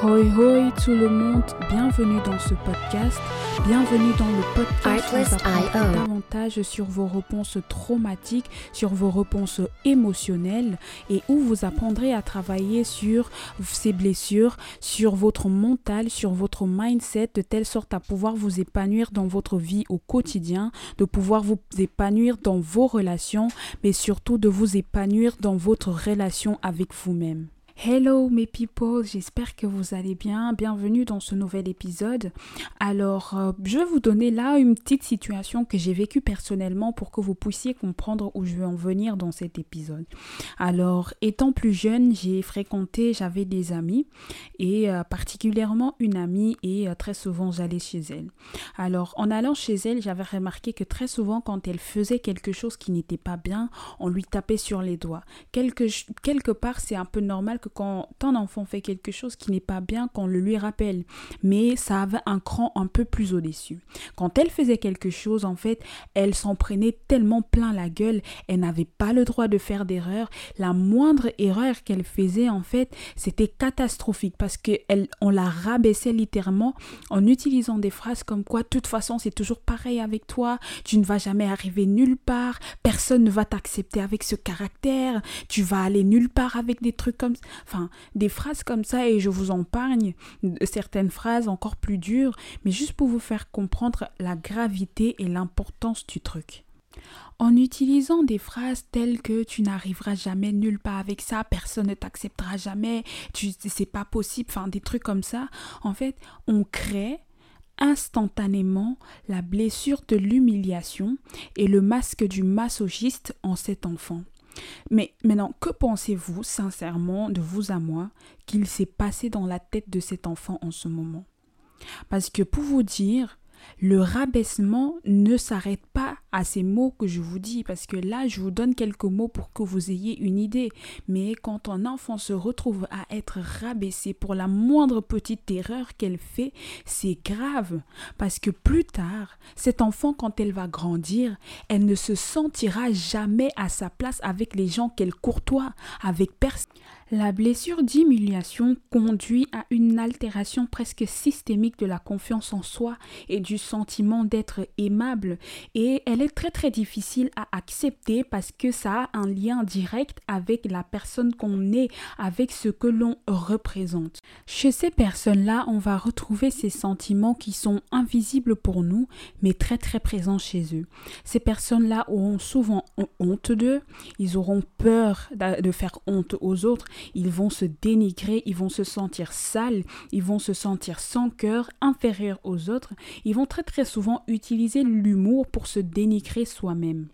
Hoi hoi tout le monde, bienvenue dans ce podcast, bienvenue dans le podcast. Vous apprendra davantage sur vos réponses traumatiques, sur vos réponses émotionnelles et où vous apprendrez à travailler sur ces blessures, sur votre mental, sur votre mindset de telle sorte à pouvoir vous épanouir dans votre vie au quotidien, de pouvoir vous épanouir dans vos relations, mais surtout de vous épanouir dans votre relation avec vous-même. Hello mes people, j'espère que vous allez bien. Bienvenue dans ce nouvel épisode. Alors, euh, je vais vous donner là une petite situation que j'ai vécue personnellement pour que vous puissiez comprendre où je veux en venir dans cet épisode. Alors, étant plus jeune, j'ai fréquenté, j'avais des amis et euh, particulièrement une amie et euh, très souvent j'allais chez elle. Alors, en allant chez elle, j'avais remarqué que très souvent quand elle faisait quelque chose qui n'était pas bien, on lui tapait sur les doigts. Quelque, quelque part, c'est un peu normal que quand ton enfant fait quelque chose qui n'est pas bien, qu'on le lui rappelle. Mais ça avait un cran un peu plus au-dessus. Quand elle faisait quelque chose, en fait, elle s'en prenait tellement plein la gueule, elle n'avait pas le droit de faire d'erreur. La moindre erreur qu'elle faisait, en fait, c'était catastrophique parce qu'on la rabaissait littéralement en utilisant des phrases comme quoi, de toute façon, c'est toujours pareil avec toi, tu ne vas jamais arriver nulle part, personne ne va t'accepter avec ce caractère, tu vas aller nulle part avec des trucs comme ça. Enfin, des phrases comme ça, et je vous épargne certaines phrases encore plus dures, mais juste pour vous faire comprendre la gravité et l'importance du truc. En utilisant des phrases telles que tu n'arriveras jamais nulle part avec ça, personne ne t'acceptera jamais, tu c'est pas possible, enfin des trucs comme ça, en fait, on crée instantanément la blessure de l'humiliation et le masque du masochiste en cet enfant. Mais maintenant, que pensez-vous sincèrement de vous à moi qu'il s'est passé dans la tête de cet enfant en ce moment? Parce que pour vous dire, le rabaissement ne s'arrête pas à ces mots que je vous dis, parce que là, je vous donne quelques mots pour que vous ayez une idée. Mais quand un enfant se retrouve à être rabaissé pour la moindre petite erreur qu'elle fait, c'est grave. Parce que plus tard, cet enfant, quand elle va grandir, elle ne se sentira jamais à sa place avec les gens qu'elle courtoie, avec personne. La blessure d'humiliation conduit à une altération presque systémique de la confiance en soi et du sentiment d'être aimable et elle est très très difficile à accepter parce que ça a un lien direct avec la personne qu'on est, avec ce que l'on représente. Chez ces personnes-là, on va retrouver ces sentiments qui sont invisibles pour nous mais très très présents chez eux. Ces personnes-là auront souvent honte d'eux, ils auront peur de faire honte aux autres ils vont se dénigrer, ils vont se sentir sales, ils vont se sentir sans cœur, inférieurs aux autres, ils vont très très souvent utiliser l'humour pour se dénigrer soi-même.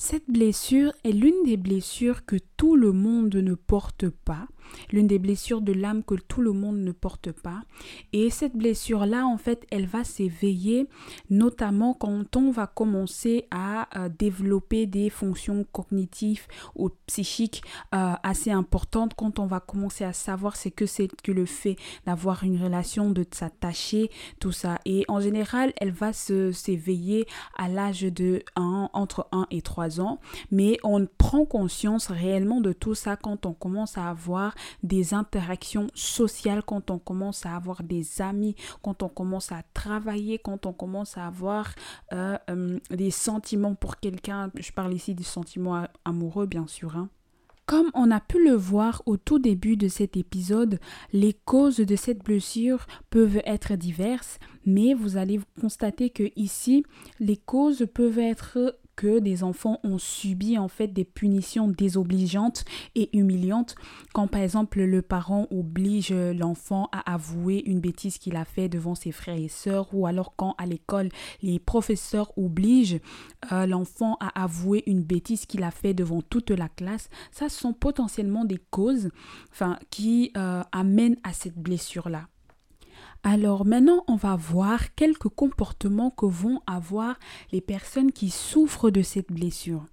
Cette blessure est l'une des blessures que tout le monde ne porte pas, l'une des blessures de l'âme que tout le monde ne porte pas. Et cette blessure-là, en fait, elle va s'éveiller notamment quand on va commencer à euh, développer des fonctions cognitives ou psychiques euh, assez importantes, quand on va commencer à savoir ce que c'est que le fait d'avoir une relation, de s'attacher, tout ça. Et en général, elle va s'éveiller à l'âge de 1, entre 1 et 3 ans, mais on prend conscience réellement de tout ça quand on commence à avoir des interactions sociales, quand on commence à avoir des amis, quand on commence à travailler, quand on commence à avoir euh, euh, des sentiments pour quelqu'un. Je parle ici des sentiments amoureux, bien sûr. Hein. Comme on a pu le voir au tout début de cet épisode, les causes de cette blessure peuvent être diverses, mais vous allez constater que ici, les causes peuvent être que des enfants ont subi en fait des punitions désobligeantes et humiliantes. Quand par exemple le parent oblige l'enfant à avouer une bêtise qu'il a fait devant ses frères et sœurs ou alors quand à l'école les professeurs obligent euh, l'enfant à avouer une bêtise qu'il a fait devant toute la classe ça sont potentiellement des causes enfin qui euh, amènent à cette blessure là alors maintenant, on va voir quelques comportements que vont avoir les personnes qui souffrent de cette blessure.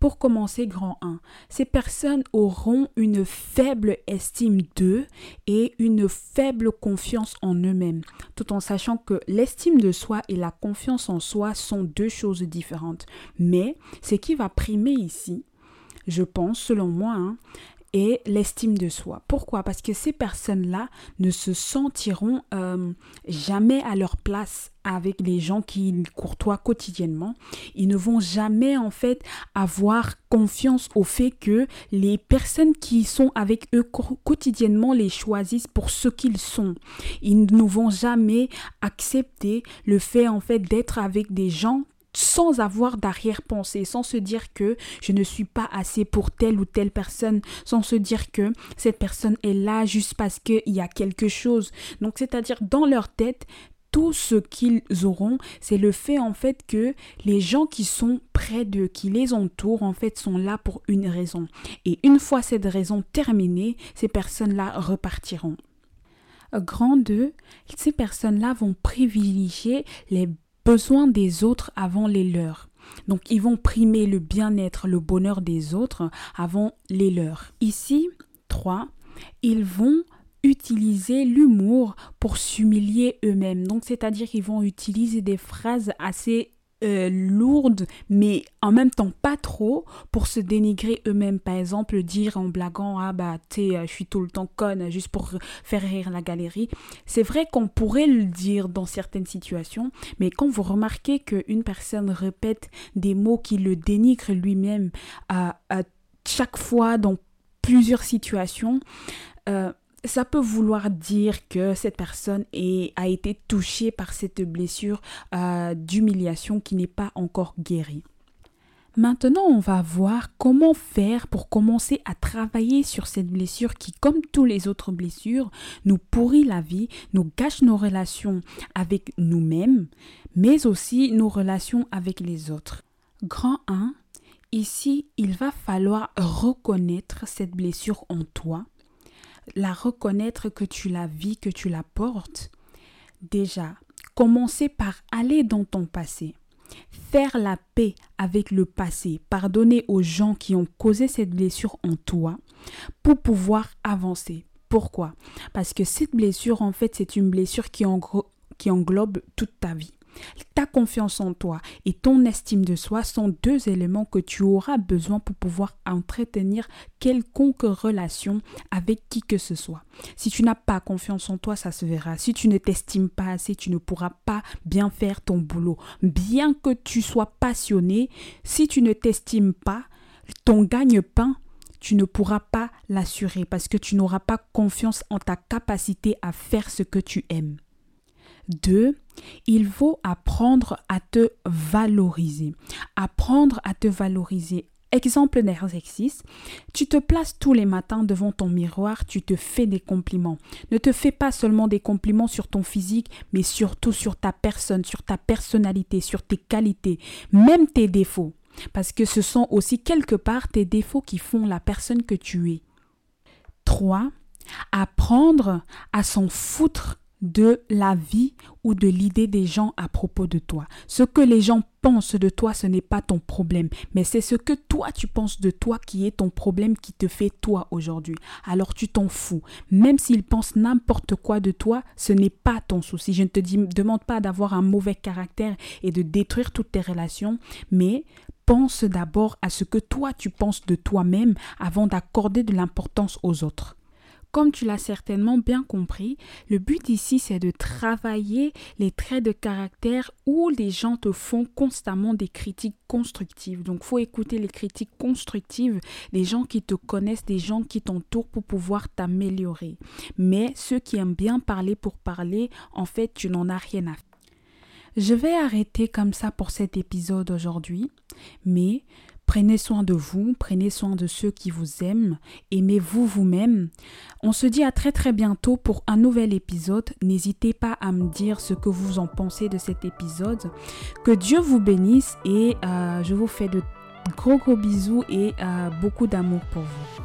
Pour commencer, grand 1, ces personnes auront une faible estime d'eux et une faible confiance en eux-mêmes, tout en sachant que l'estime de soi et la confiance en soi sont deux choses différentes. Mais ce qui va primer ici, je pense, selon moi, hein, est l'estime de soi. Pourquoi? Parce que ces personnes-là ne se sentiront euh, jamais à leur place avec les gens qui courtoient quotidiennement. Ils ne vont jamais en fait avoir confiance au fait que les personnes qui sont avec eux quotidiennement les choisissent pour ce qu'ils sont. Ils ne vont jamais accepter le fait en fait d'être avec des gens sans avoir d'arrière-pensée, sans se dire que je ne suis pas assez pour telle ou telle personne, sans se dire que cette personne est là juste parce qu'il y a quelque chose. Donc, c'est-à-dire dans leur tête, tout ce qu'ils auront, c'est le fait en fait que les gens qui sont près d'eux, qui les entourent, en fait, sont là pour une raison. Et une fois cette raison terminée, ces personnes-là repartiront. Grand 2, ces personnes-là vont privilégier les besoins des autres avant les leurs. Donc ils vont primer le bien-être, le bonheur des autres avant les leurs. Ici, 3, ils vont utiliser l'humour pour s'humilier eux-mêmes. Donc c'est-à-dire qu'ils vont utiliser des phrases assez euh, lourde, mais en même temps pas trop, pour se dénigrer eux-mêmes. Par exemple, dire en blaguant Ah bah, tu euh, je suis tout le temps conne, juste pour faire rire la galerie. C'est vrai qu'on pourrait le dire dans certaines situations, mais quand vous remarquez qu'une personne répète des mots qui le dénigrent lui-même à, chaque fois dans plusieurs situations, euh, ça peut vouloir dire que cette personne a été touchée par cette blessure euh, d'humiliation qui n'est pas encore guérie. Maintenant, on va voir comment faire pour commencer à travailler sur cette blessure qui, comme toutes les autres blessures, nous pourrit la vie, nous gâche nos relations avec nous-mêmes, mais aussi nos relations avec les autres. Grand 1, ici, il va falloir reconnaître cette blessure en toi la reconnaître que tu la vis, que tu la portes, déjà, commencer par aller dans ton passé, faire la paix avec le passé, pardonner aux gens qui ont causé cette blessure en toi pour pouvoir avancer. Pourquoi? Parce que cette blessure, en fait, c'est une blessure qui, qui englobe toute ta vie. Ta confiance en toi et ton estime de soi sont deux éléments que tu auras besoin pour pouvoir entretenir quelconque relation avec qui que ce soit. Si tu n'as pas confiance en toi, ça se verra. Si tu ne t'estimes pas assez, tu ne pourras pas bien faire ton boulot. Bien que tu sois passionné, si tu ne t'estimes pas, ton gagne-pain tu ne pourras pas l'assurer parce que tu n'auras pas confiance en ta capacité à faire ce que tu aimes. 2. Il faut apprendre à te valoriser. Apprendre à te valoriser. Exemple d'exercice, tu te places tous les matins devant ton miroir, tu te fais des compliments. Ne te fais pas seulement des compliments sur ton physique, mais surtout sur ta personne, sur ta personnalité, sur tes qualités, même tes défauts. Parce que ce sont aussi quelque part tes défauts qui font la personne que tu es. 3. Apprendre à s'en foutre de la vie ou de l'idée des gens à propos de toi. Ce que les gens pensent de toi, ce n'est pas ton problème, mais c'est ce que toi tu penses de toi qui est ton problème qui te fait toi aujourd'hui. Alors tu t'en fous. Même s'ils pensent n'importe quoi de toi, ce n'est pas ton souci. Je ne te demande pas d'avoir un mauvais caractère et de détruire toutes tes relations, mais pense d'abord à ce que toi tu penses de toi-même avant d'accorder de l'importance aux autres. Comme tu l'as certainement bien compris, le but ici c'est de travailler les traits de caractère où les gens te font constamment des critiques constructives. Donc faut écouter les critiques constructives des gens qui te connaissent, des gens qui t'entourent pour pouvoir t'améliorer. Mais ceux qui aiment bien parler pour parler, en fait, tu n'en as rien à faire. Je vais arrêter comme ça pour cet épisode aujourd'hui, mais Prenez soin de vous, prenez soin de ceux qui vous aiment, aimez-vous vous-même. On se dit à très très bientôt pour un nouvel épisode. N'hésitez pas à me dire ce que vous en pensez de cet épisode. Que Dieu vous bénisse et euh, je vous fais de gros gros bisous et euh, beaucoup d'amour pour vous.